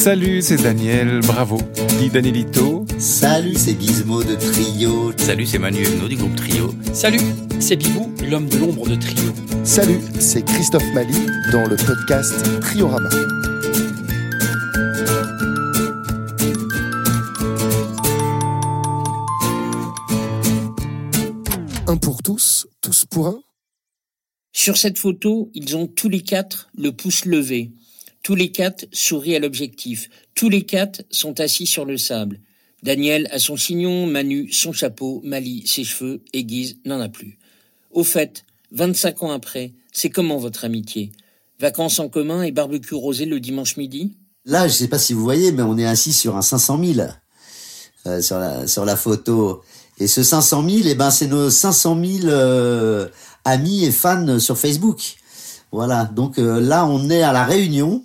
Salut, c'est Daniel, bravo. Dit Danielito. Salut, c'est Gizmo de Trio. Salut, c'est Manu Huguenot du groupe Trio. Salut, c'est Bibou, l'homme de l'ombre de Trio. Salut, c'est Christophe Mali dans le podcast Triorama. Un pour tous, tous pour un Sur cette photo, ils ont tous les quatre le pouce levé. Tous les quatre sourient à l'objectif. Tous les quatre sont assis sur le sable. Daniel a son chignon, Manu son chapeau, Mali ses cheveux et Guise n'en a plus. Au fait, 25 ans après, c'est comment votre amitié? Vacances en commun et barbecue rosé le dimanche midi? Là, je sais pas si vous voyez, mais on est assis sur un 500 000 euh, sur, la, sur la photo. Et ce 500 000, eh ben, c'est nos 500 000 euh, amis et fans sur Facebook. Voilà. Donc euh, là, on est à la Réunion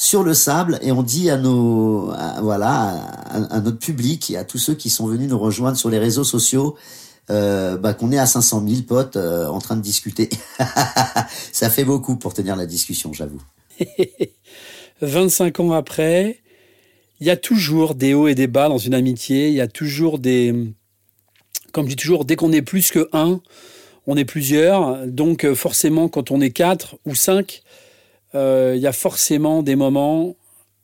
sur le sable et on dit à nos voilà à, notre public et à tous ceux qui sont venus nous rejoindre sur les réseaux sociaux euh, bah, qu'on est à 500 000 potes euh, en train de discuter. Ça fait beaucoup pour tenir la discussion, j'avoue. 25 ans après, il y a toujours des hauts et des bas dans une amitié. Il y a toujours des, comme je dis toujours, dès qu'on est plus que un, on est plusieurs. Donc forcément, quand on est quatre ou cinq, euh, il y a forcément des moments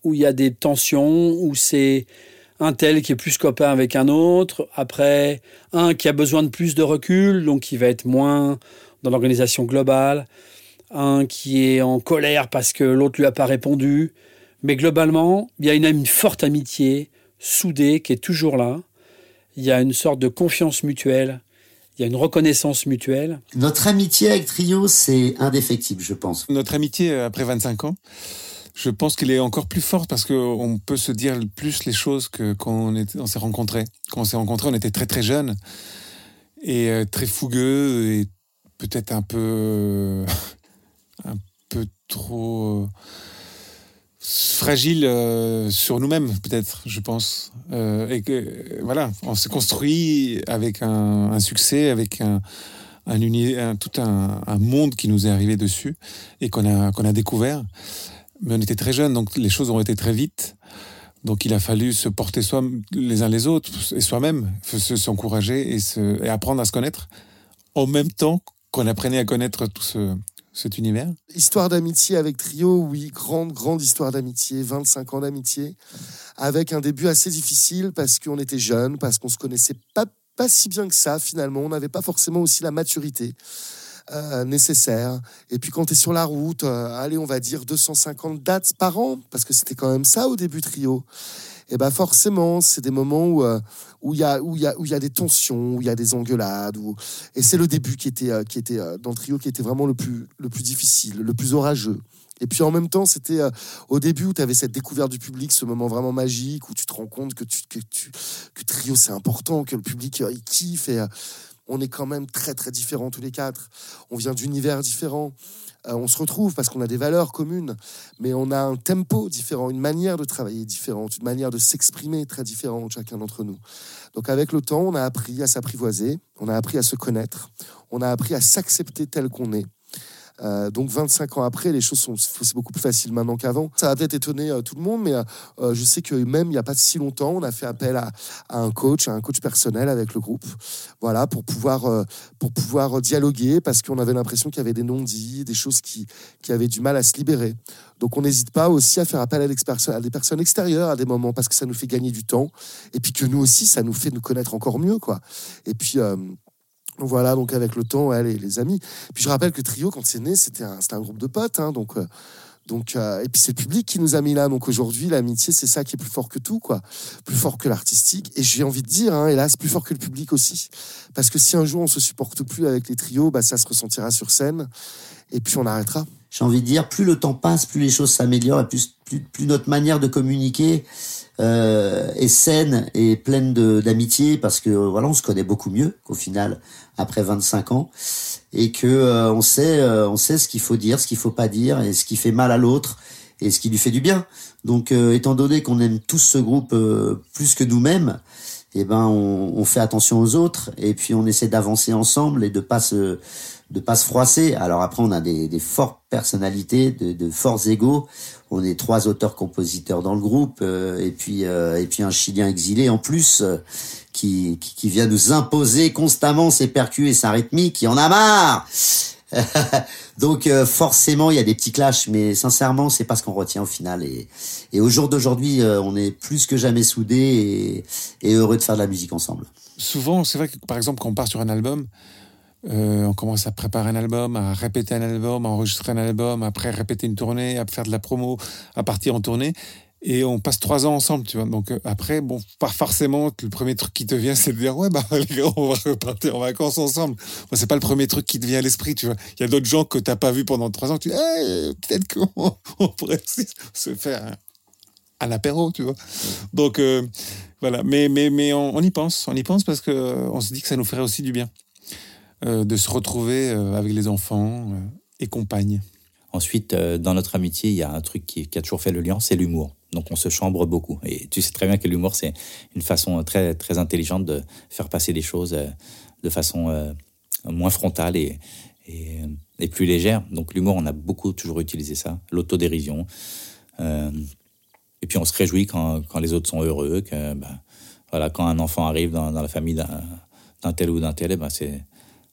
où il y a des tensions, où c'est un tel qui est plus copain avec un autre, après un qui a besoin de plus de recul, donc qui va être moins dans l'organisation globale, un qui est en colère parce que l'autre lui a pas répondu. Mais globalement, il y a une, une forte amitié soudée qui est toujours là. Il y a une sorte de confiance mutuelle il y a une reconnaissance mutuelle. Notre amitié avec Trio, c'est indéfectible, je pense. Notre amitié euh, après 25 ans, je pense qu'elle est encore plus forte parce qu'on peut se dire plus les choses que quand on, on s'est rencontrés. Quand on s'est rencontrés, on était très très jeunes et euh, très fougueux et peut-être un peu euh, un peu trop fragile euh, sur nous-mêmes, peut-être, je pense. Euh, et que, voilà, on s'est construit avec un, succès, avec un, tout un, monde qui nous est arrivé dessus et qu'on a, a découvert. Mais on était très jeunes, donc les choses ont été très vite. Donc il a fallu se porter soi, les uns les autres et soi-même, s'encourager et, se, et apprendre à se connaître en même temps qu'on apprenait à connaître tout ce, cet univers Histoire d'amitié avec Trio, oui, grande, grande histoire d'amitié, 25 ans d'amitié, avec un début assez difficile parce qu'on était jeunes, parce qu'on se connaissait pas, pas si bien que ça finalement, on n'avait pas forcément aussi la maturité. Euh, nécessaire. Et puis quand tu es sur la route, euh, allez, on va dire 250 dates par an, parce que c'était quand même ça au début trio et eh ben forcément, c'est des moments où euh, il y a y y a des tensions, où il y a des engueulades, et c'est le début qui était euh, qui était dans le trio qui était vraiment le plus le plus difficile, le plus orageux. Et puis en même temps, c'était au début où tu avais cette découverte du public, ce moment vraiment magique où tu te rends compte que que, trio c'est important, que le public il kiffe on est quand même très très différents tous les quatre. On vient d'univers différents. Euh, on se retrouve parce qu'on a des valeurs communes, mais on a un tempo différent, une manière de travailler différente, une manière de s'exprimer très différente chacun d'entre nous. Donc avec le temps, on a appris à s'apprivoiser, on a appris à se connaître, on a appris à s'accepter tel qu'on est. Euh, donc 25 ans après, les choses sont beaucoup plus facile maintenant qu'avant. Ça va peut-être étonner euh, tout le monde, mais euh, je sais que même il n'y a pas si longtemps, on a fait appel à, un coach, à un coach personnel avec le groupe, voilà, pour pouvoir pour pouvoir dialoguer parce qu'on avait l'impression qu'il y avait des non-dits, des choses qui qui avaient du mal à se libérer. Donc on n'hésite pas aussi à faire appel à, à, des personnes extérieures à des moments parce que ça nous fait gagner du temps et puis que nous aussi ça nous fait nous connaître encore mieux quoi. Et puis voilà, donc avec le temps, elle les, amis. Puis je rappelle que Trio, quand c'est né, c'était un, un, groupe de potes. Hein, donc, euh, donc, euh, et puis c'est le public qui nous a mis là. Donc aujourd'hui, l'amitié, c'est ça qui est plus fort que tout, quoi. Plus fort que l'artistique. Et j'ai envie de dire, hein, hélas, plus fort que le public aussi. Parce que si un jour on se supporte plus avec les trios, bah, ça se ressentira sur scène. Et puis on arrêtera. J'ai envie de dire, plus le temps passe, plus les choses s'améliorent, et plus, plus, plus notre manière de communiquer euh, est saine et pleine d'amitié parce que voilà on se connaît beaucoup mieux qu'au final après 25 ans. Et que euh, on sait euh, on sait ce qu'il faut dire ce qu'il faut pas dire et ce qui fait mal à l'autre et ce qui lui fait du bien. Donc euh, étant donné qu'on aime tous ce groupe plus que nous-mêmes eh ben on, on, fait attention aux autres et puis on essaie d'avancer ensemble et de pas se de pas se froisser. Alors après, on a des, des fortes personnalités, de, de forts égaux. On est trois auteurs-compositeurs dans le groupe, euh, et puis euh, et puis un Chilien exilé en plus euh, qui, qui, qui vient nous imposer constamment ses percus et sa rythmique. Qui en a marre. Donc forcément, il y a des petits clashs, mais sincèrement, c'est pas ce qu'on retient au final. Et, et au jour d'aujourd'hui, on est plus que jamais soudés et, et heureux de faire de la musique ensemble. Souvent, c'est vrai que par exemple, quand on part sur un album, euh, on commence à préparer un album, à répéter un album, à enregistrer un album, après répéter une tournée, à faire de la promo, à partir en tournée. Et on passe trois ans ensemble, tu vois. Donc euh, après, bon, pas forcément, le premier truc qui te vient, c'est de dire, ouais, bah, les gars, on va repartir en vacances ensemble. Moi, c'est pas le premier truc qui te vient à l'esprit, tu vois. Il y a d'autres gens que t'as pas vu pendant trois ans, tu dis, hey, peut-être qu'on on pourrait se faire un, apéro, tu vois. Donc, euh, voilà. Mais, mais, mais on, on, y pense, on y pense parce que on se dit que ça nous ferait aussi du bien. Euh, de se retrouver euh, avec les enfants euh, et compagnes. Ensuite, dans notre amitié, il y a un truc qui, a toujours fait le lien, c'est l'humour. Donc on se chambre beaucoup. Et tu sais très bien que l'humour, c'est une façon très, très intelligente de faire passer les choses de façon moins frontale et, et, plus légère. Donc l'humour, on a beaucoup toujours utilisé ça, l'autodérision. Et puis on se réjouit quand, quand, les autres sont heureux, que bah, voilà, quand un enfant arrive dans, dans la famille d'un tel ou d'un tel, eh ben c'est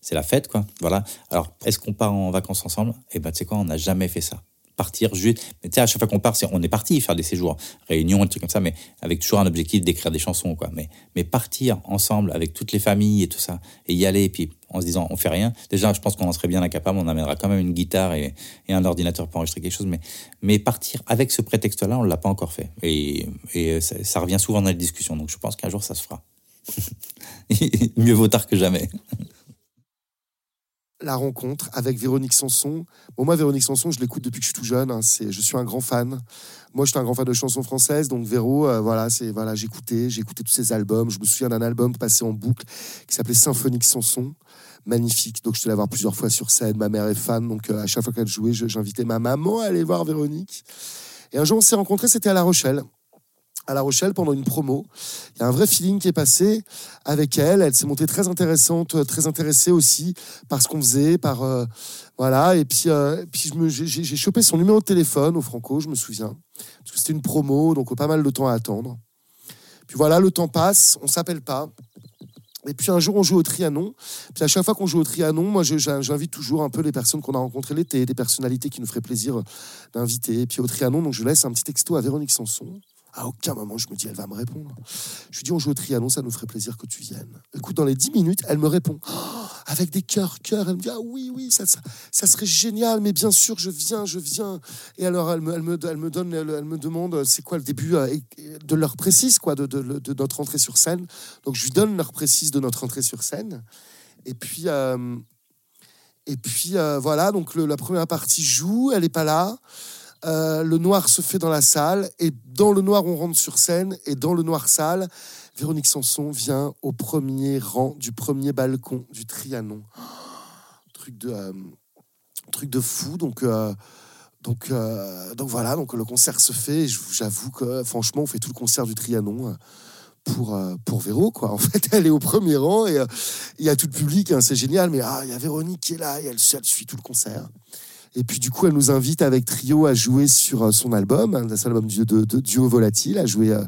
c'est la fête, quoi. Voilà. Alors, est-ce qu'on part en vacances ensemble? Eh ben, tu sais quoi, on n'a jamais fait ça. Partir juste. Mais tu sais, à chaque fois qu'on part, on est parti faire des séjours, réunions, des trucs comme ça, mais avec toujours un objectif d'écrire des chansons, quoi. Mais, mais partir ensemble avec toutes les familles et tout ça, et y aller, et puis en se disant, on fait rien. Déjà, je pense qu'on en serait bien incapable, on amènera quand même une guitare et, un ordinateur pour enregistrer quelque chose, mais, mais partir avec ce prétexte-là, on ne l'a pas encore fait. Et, et ça, ça revient souvent dans les discussions, donc je pense qu'un jour, ça se fera. Mieux vaut tard que jamais la rencontre avec Véronique Sanson. Bon, moi, Véronique Sanson, je l'écoute depuis que je suis tout jeune. Hein, je suis un grand fan. Moi, je suis un grand fan de chansons françaises. Donc, Véro, euh, voilà, voilà, j'écoutais, j'écoutais tous ses albums. Je me souviens d'un album passé en boucle qui s'appelait Symphonique Sanson. Magnifique. Donc, je suis allé voir plusieurs fois sur scène. Ma mère est fan. Donc, euh, à chaque fois qu'elle jouait, j'invitais ma maman à aller voir Véronique. Et un jour, on s'est rencontrés, c'était à La Rochelle à La Rochelle pendant une promo. Il y a un vrai feeling qui est passé avec elle. Elle s'est montée très intéressante, euh, très intéressée aussi par ce qu'on faisait, par euh, voilà. Et puis, euh, puis j'ai chopé son numéro de téléphone au Franco, je me souviens, parce que c'était une promo, donc pas mal de temps à attendre. Puis voilà, le temps passe, on s'appelle pas. Et puis un jour, on joue au Trianon. Puis à chaque fois qu'on joue au Trianon, moi, j'invite toujours un peu les personnes qu'on a rencontrées l'été, des personnalités qui nous feraient plaisir d'inviter. Et puis au Trianon, donc je laisse un petit texto à Véronique Sanson. À aucun moment, je me dis, elle va me répondre. Je lui dis, on joue au Trianon, ça nous ferait plaisir que tu viennes. Écoute, dans les 10 minutes, elle me répond. Oh, avec des cœurs, cœurs. Elle me dit, ah oui, oui, ça, ça, serait génial, mais bien sûr, je viens, je viens. Et alors, elle me, donne, elle, me demande, c'est quoi le début euh, de l'heure précise, quoi, de, notre entrée sur scène. Donc, je lui donne l'heure précise de notre entrée sur scène. Et puis, euh, et puis euh, voilà, donc la première partie joue, elle n'est pas là. Euh, le noir se fait dans la salle, et dans le noir, on rentre sur scène, et dans le noir salle, Véronique Sanson vient au premier rang du premier balcon du Trianon. truc de, euh, truc de fou, donc... Euh, donc, donc voilà, donc le concert se fait. J'avoue que franchement, on fait tout le concert du Trianon pour, pour Véro. Quoi. En fait, elle est au premier rang et il y a tout le public, hein, c'est génial. Mais ah, il y a Véronique qui est là et elle, elle suit tout le concert. Et puis du coup, elle nous invite avec Trio à jouer sur euh, son album, hein, son album de, de, de, Duo Volatile, à jouer, euh,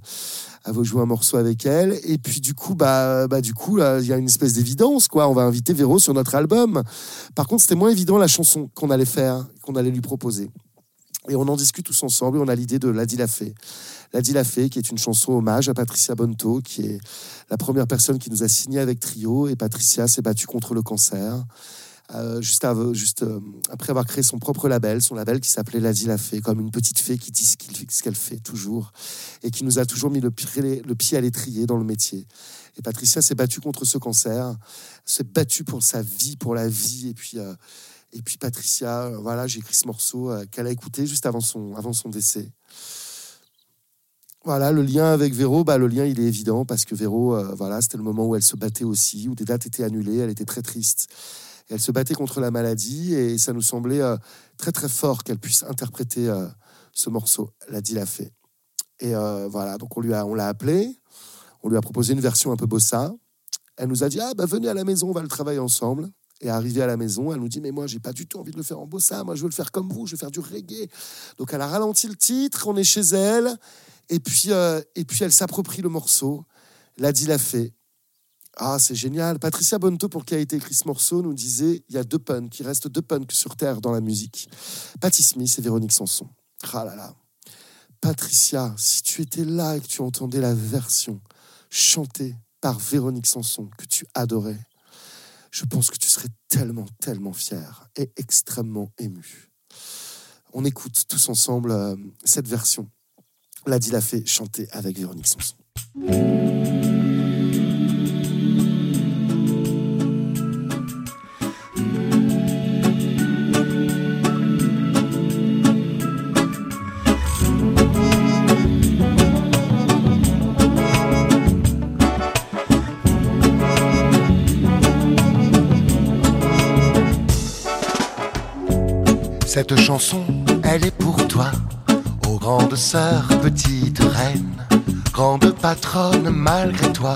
à, jouer un morceau avec elle. Et puis du coup, bah, bah du coup, il y a une espèce d'évidence, quoi. On va inviter Véro sur notre album. Par contre, c'était moins évident la chanson qu'on allait faire, qu'on allait lui proposer. Et on en discute tous ensemble on a l'idée de La Fée. Ladi La Fée, qui est une chanson hommage à Patricia Bonto, qui est la première personne qui nous a signé avec Trio. Et Patricia s'est battue contre le cancer. Euh, juste, euh, après avoir créé son propre label, son label qui s'appelait La La Fée, comme une petite fée qui dit ce qu'elle fait toujours et qui nous a toujours mis le, pied à l'étrier dans le métier. Et Patricia s'est battue contre ce cancer, s'est battue pour sa vie, pour la vie. Et puis, euh, Patricia, voilà, j'ai écrit ce morceau qu'elle a écouté juste avant son, avant son décès. Voilà, le lien avec Véro, bah, le lien il est évident parce que Véro, voilà, c'était le moment où elle se battait aussi, où des dates étaient annulées, elle était très triste elle se battait contre la maladie et ça nous semblait euh, très très fort qu'elle puisse interpréter euh, ce morceau. La dit l'a fait. Et euh, voilà, donc on lui a, on l'a appelée, on lui a proposé une version un peu bossa. Elle nous a dit ah bah venez à la maison, on va le travailler ensemble. Et arrivée à la maison, elle nous dit Mais moi, j'ai pas du tout envie de le faire en bossa. Moi, je veux le faire comme vous. Je veux faire du reggae. Donc, elle a ralenti le titre. On est chez elle. Et puis, et puis elle s'approprie le morceau. L'a dit, l'a fait. Ah, c'est génial. Patricia Bonto, pour qui a été écrit ce morceau, nous disait il y a deux punks, il reste deux punks sur Terre dans la musique. Patty Smith et Véronique Sanson. Ah là là. Patricia, si tu étais là et que tu entendais la version chantée par Véronique Sanson que tu adorais, je pense que tu serais tellement, tellement fier et extrêmement ému. On écoute tous ensemble euh, cette version. L'a dit la fait chanter avec Véronique Sanson. Cette chanson, elle est pour toi, ô grande sœur, petite reine, grande patronne malgré toi,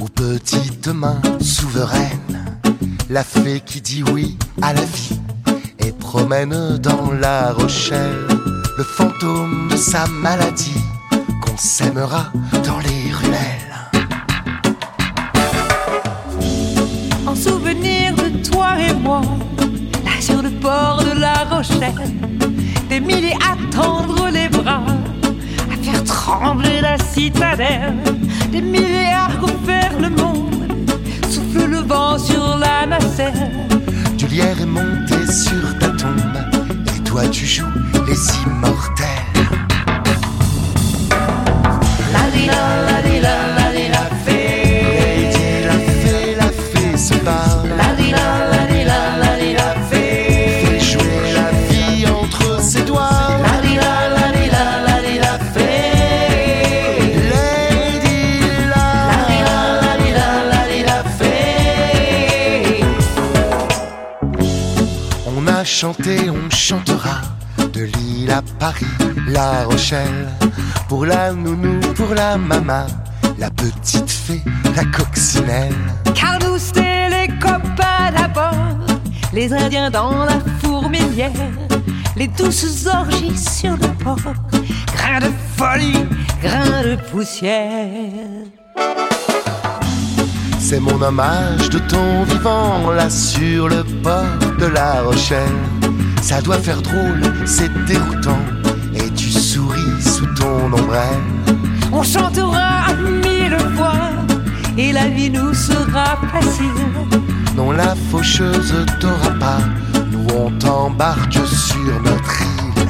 ou petite main souveraine, la fée qui dit oui à la vie et promène dans la Rochelle le fantôme de sa maladie qu'on s'aimera dans les ruelles. En souvenir de toi et moi, de la Rochelle, des milliers à tendre les bras, à faire trembler la citadelle, des milliers à refaire le monde, souffle le vent sur la nacelle. Du lierre est monté sur ta tombe, et toi tu joues les immortels. On a chanté, on chantera de Lille à Paris, La Rochelle, pour la nounou, pour la maman, la petite fée, la coccinelle. Car nous c'est les copains d'abord, les Indiens dans la fourmilière, les douces orgies sur le port, grains de folie, grains de poussière. C'est mon hommage de ton vivant là sur le port de La Rochelle. Ça doit faire drôle, c'est déroutant, et tu souris sous ton ombrelle. On chantera à mille voix, et la vie nous sera facile. Non, la faucheuse t'aura pas, nous on t'embarque sur notre île.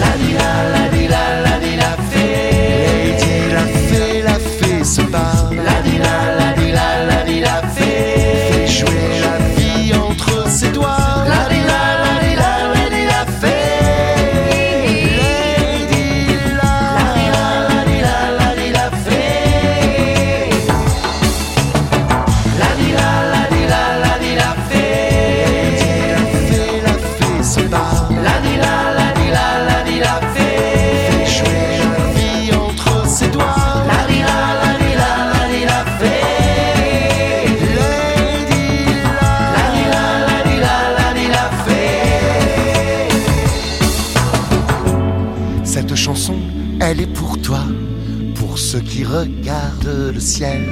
La di la la di la la di la fée. Lady, la fée, la fée se parle. La di la la di la regardent le ciel.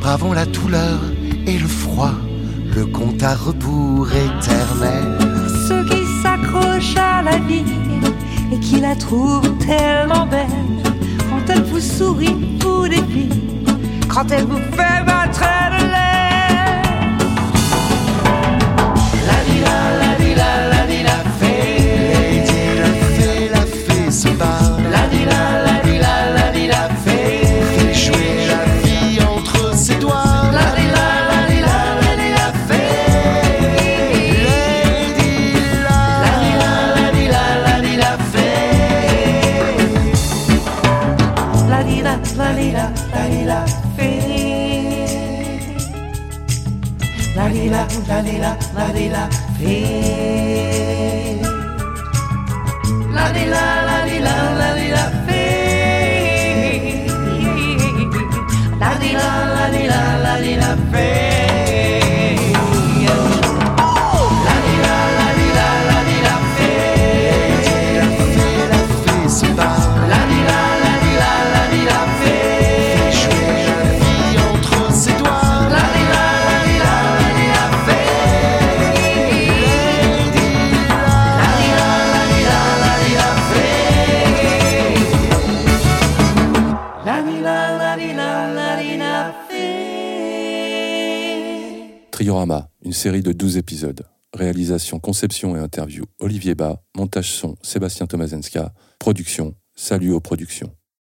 Bravons la douleur et le froid, le compte à rebours éternel. Ceux qui s'accrochent à la vie et qui la trouvent tellement belle. Quand elle vous sourit, vous défie. Quand elle vous fait battre la di la la di la la di la fée. La di la la di la la di la fée. La di la la di la la di la fée. Une série de 12 épisodes. Réalisation, conception et interview Olivier Bas. Montage son Sébastien Tomazenska. Production Salut aux productions.